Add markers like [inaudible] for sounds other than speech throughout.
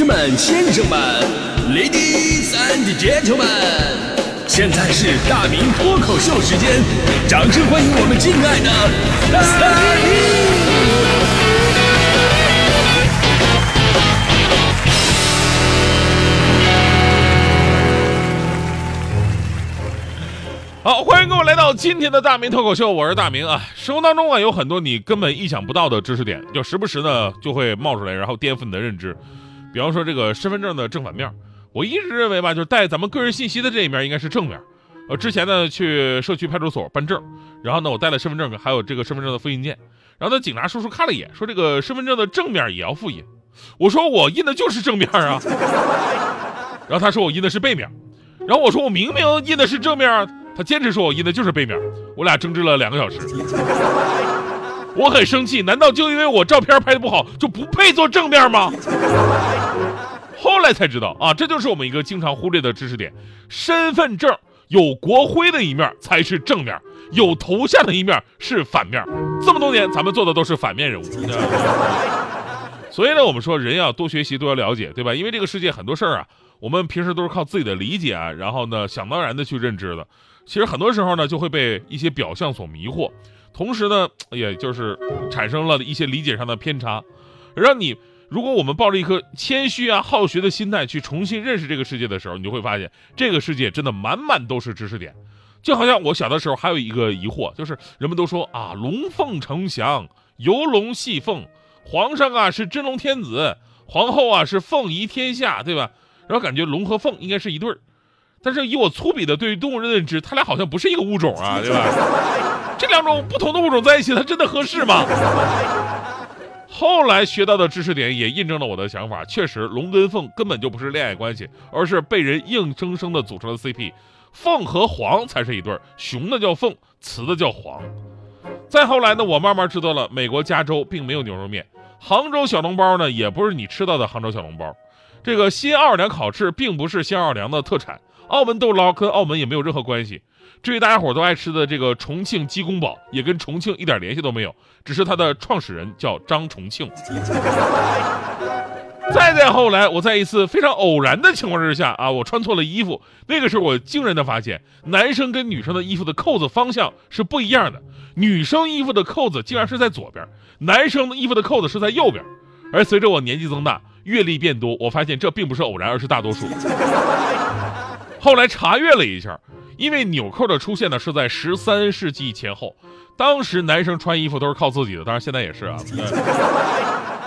士们、先生们、Ladies and Gentlemen，现在是大明脱口秀时间，掌声欢迎我们敬爱的大明！好，欢迎各位来到今天的大明脱口秀，我是大明啊。生活当中啊，有很多你根本意想不到的知识点，就时不时呢就会冒出来，然后颠覆你的认知。比方说这个身份证的正反面，我一直认为吧，就是带咱们个人信息的这一面应该是正面。呃，之前呢去社区派出所办证，然后呢我带了身份证还有这个身份证的复印件，然后呢警察叔叔看了一眼，说这个身份证的正面也要复印。我说我印的就是正面啊，[laughs] 然后他说我印的是背面，然后我说我明明印的是正面。他坚持说我印的就是背面，我俩争执了两个小时，我很生气，难道就因为我照片拍的不好就不配做正面吗？[laughs] 后来才知道啊，这就是我们一个经常忽略的知识点：身份证有国徽的一面才是正面，有头像的一面是反面。这么多年，咱们做的都是反面人物。[laughs] 所以呢，我们说人要多学习，多要了解，对吧？因为这个世界很多事儿啊，我们平时都是靠自己的理解啊，然后呢，想当然的去认知的。其实很多时候呢，就会被一些表象所迷惑，同时呢，[tsk] 也就是产生了一些理解上的偏差。让你，如果我们抱着一颗谦虚啊、好学的心态去重新认识这个世界的时候，你就会发现，这个世界真的满满都是知识点。就好像我小的时候还有一个疑惑，就是人们都说啊，龙凤呈祥，游龙戏凤，皇上啊是真龙天子，皇后啊是凤仪天下，对吧？然后感觉龙和凤应该是一对儿。但是以我粗鄙的对于动物的认知，它俩好像不是一个物种啊，对吧？这两种不同的物种在一起，它真的合适吗？[laughs] 后来学到的知识点也印证了我的想法，确实龙跟凤根本就不是恋爱关系，而是被人硬生生的组成了 CP。凤和凰才是一对儿，雄的叫凤，雌的叫凰。再后来呢，我慢慢知道了，美国加州并没有牛肉面，杭州小笼包呢也不是你吃到的杭州小笼包，这个新奥尔良烤翅并不是新奥尔良的特产。澳门豆捞跟澳门也没有任何关系。至于大家伙都爱吃的这个重庆鸡公煲，也跟重庆一点联系都没有，只是它的创始人叫张重庆。[laughs] 再再后来，我在一次非常偶然的情况之下啊，我穿错了衣服。那个时候，我惊人的发现，男生跟女生的衣服的扣子方向是不一样的。女生衣服的扣子竟然是在左边，男生的衣服的扣子是在右边。而随着我年纪增大，阅历变多，我发现这并不是偶然，而是大多数。[laughs] 后来查阅了一下，因为纽扣的出现呢是在十三世纪前后，当时男生穿衣服都是靠自己的，当然现在也是啊。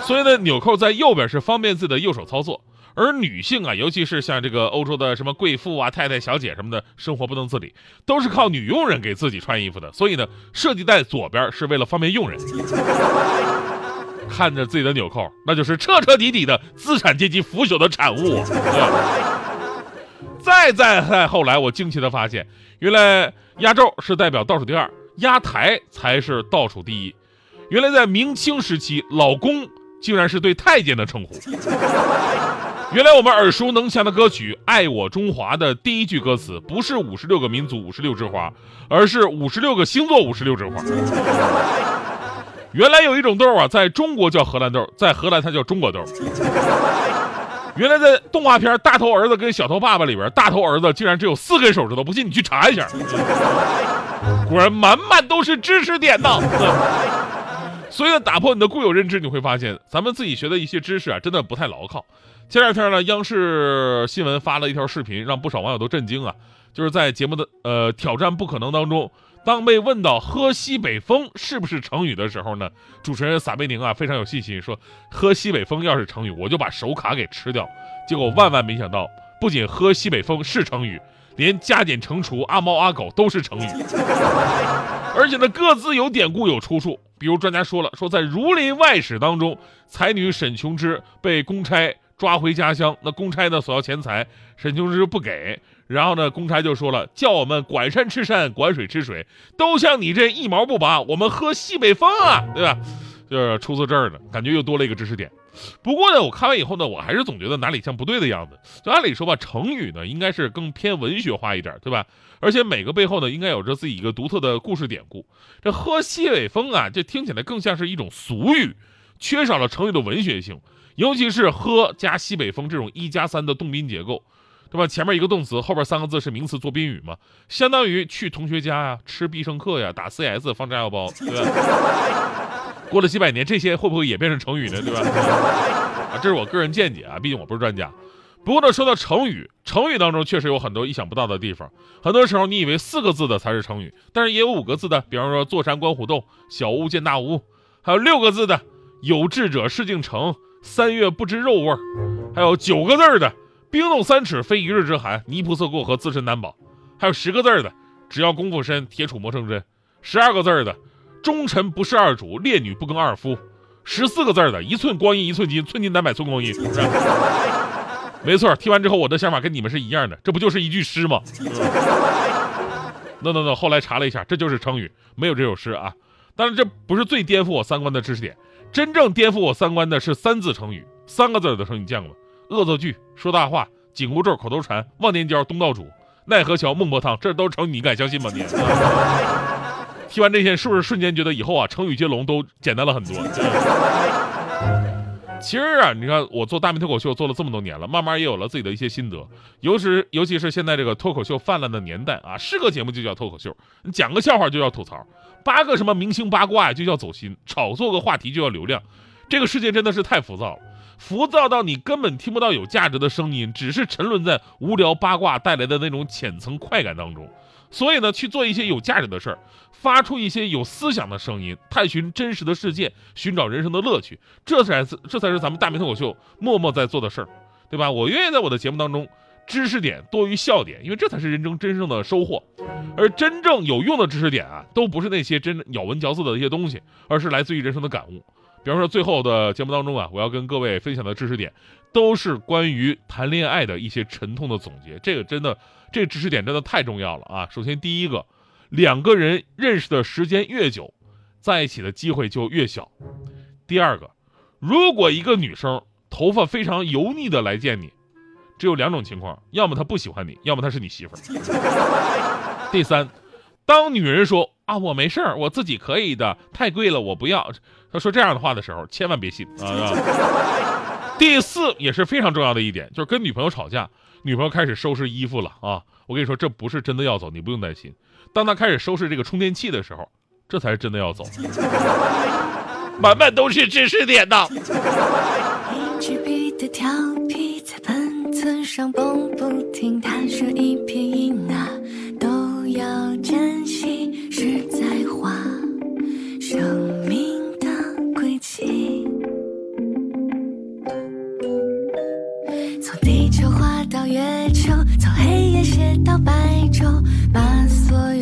所以呢，纽扣在右边是方便自己的右手操作，而女性啊，尤其是像这个欧洲的什么贵妇啊、太太、小姐什么的，生活不能自理，都是靠女佣人给自己穿衣服的。所以呢，设计在左边是为了方便佣人。看着自己的纽扣，那就是彻彻底底的资产阶级腐朽的产物。再再再后来，我惊奇的发现，原来压轴是代表倒数第二，压台才是倒数第一。原来在明清时期，老公竟然是对太监的称呼。[laughs] 原来我们耳熟能详的歌曲《爱我中华》的第一句歌词，不是五十六个民族五十六枝花，而是五十六个星座五十六枝花。原来有一种豆啊，在中国叫荷兰豆，在荷兰它叫中国豆。原来在动画片《大头儿子跟小头爸爸》里边，大头儿子竟然只有四根手指头，不信你去查一下。果然满满都是知识点呐！所以呢，打破你的固有认知，你会发现咱们自己学的一些知识啊，真的不太牢靠。前两天呢，央视新闻发了一条视频，让不少网友都震惊啊！就是在节目的呃挑战不可能当中。当被问到“喝西北风”是不是成语的时候呢，主持人撒贝宁啊非常有信心说：“喝西北风要是成语，我就把手卡给吃掉。”结果万万没想到，不仅“喝西北风”是成语，连加减乘除、阿猫阿狗都是成语，[laughs] 而且呢各自有典故有出处。比如专家说了，说在《儒林外史》当中，才女沈琼枝被公差。抓回家乡，那公差呢索要钱财，沈琼枝不给，然后呢，公差就说了，叫我们管山吃山，管水吃水，都像你这一毛不拔，我们喝西北风啊，对吧？就是出自这儿呢，感觉又多了一个知识点。不过呢，我看完以后呢，我还是总觉得哪里像不对的样子。就按理说吧，成语呢应该是更偏文学化一点，对吧？而且每个背后呢，应该有着自己一个独特的故事典故。这喝西北风啊，这听起来更像是一种俗语，缺少了成语的文学性。尤其是喝加西北风这种一加三的动宾结构，对吧？前面一个动词，后边三个字是名词做宾语嘛，相当于去同学家呀，吃必胜客呀，打 CS 放炸药包，对吧？[laughs] 过了几百年，这些会不会也变成成语呢？对吧？[laughs] 啊，这是我个人见解啊，毕竟我不是专家。不过呢，说到成语，成语当中确实有很多意想不到的地方。很多时候你以为四个字的才是成语，但是也有五个字的，比方说坐山观虎斗、小巫见大巫，还有六个字的有志者事竟成、三月不知肉味儿，还有九个字的冰冻三尺非一日之寒、泥菩萨过河自身难保，还有十个字的只要功夫深铁杵磨成针，十二个字的忠臣不事二主，烈女不更二夫，十四个字的一寸光阴一寸金，寸金难买寸光阴。没错，听完之后我的想法跟你们是一样的，这不就是一句诗吗？那那那，后来查了一下，这就是成语，没有这首诗啊。当然，这不是最颠覆我三观的知识点，真正颠覆我三观的是三字成语，三个字的成语见过吗？恶作剧、说大话、紧箍咒、口头禅、忘年交、东道主、奈何桥、孟婆汤，这都成，你敢相信吗？你 [laughs] 听完这些，是不是瞬间觉得以后啊，成语接龙都简单了很多？其实啊，你看我做大明脱口秀做了这么多年了，慢慢也有了自己的一些心得。尤其尤其是现在这个脱口秀泛滥的年代啊，是个节目就叫脱口秀，你讲个笑话就叫吐槽，八个什么明星八卦就叫走心，炒作个话题就要流量。这个世界真的是太浮躁了，浮躁到你根本听不到有价值的声音，只是沉沦在无聊八卦带来的那种浅层快感当中。所以呢，去做一些有价值的事儿，发出一些有思想的声音，探寻真实的世界，寻找人生的乐趣，这才是这才是咱们大明脱口秀默默在做的事儿，对吧？我愿意在我的节目当中，知识点多于笑点，因为这才是人生真正的收获。而真正有用的知识点啊，都不是那些真咬文嚼字的一些东西，而是来自于人生的感悟。比方说，最后的节目当中啊，我要跟各位分享的知识点，都是关于谈恋爱的一些沉痛的总结。这个真的。这个知识点真的太重要了啊！首先，第一个，两个人认识的时间越久，在一起的机会就越小。第二个，如果一个女生头发非常油腻的来见你，只有两种情况：要么她不喜欢你，要么她是你媳妇儿。[laughs] 第三，当女人说啊我没事儿，我自己可以的，太贵了我不要，他说这样的话的时候，千万别信啊！[laughs] 第四也是非常重要的一点，就是跟女朋友吵架。女朋友开始收拾衣服了啊！我跟你说，这不是真的要走，你不用担心。当她开始收拾这个充电器的时候，这才是真的要走。满满都是知识点的。上蹦不停，他说一片云啊都要珍惜，是在画生命的轨迹。从地球画到月球，从黑夜写到白昼，把所有。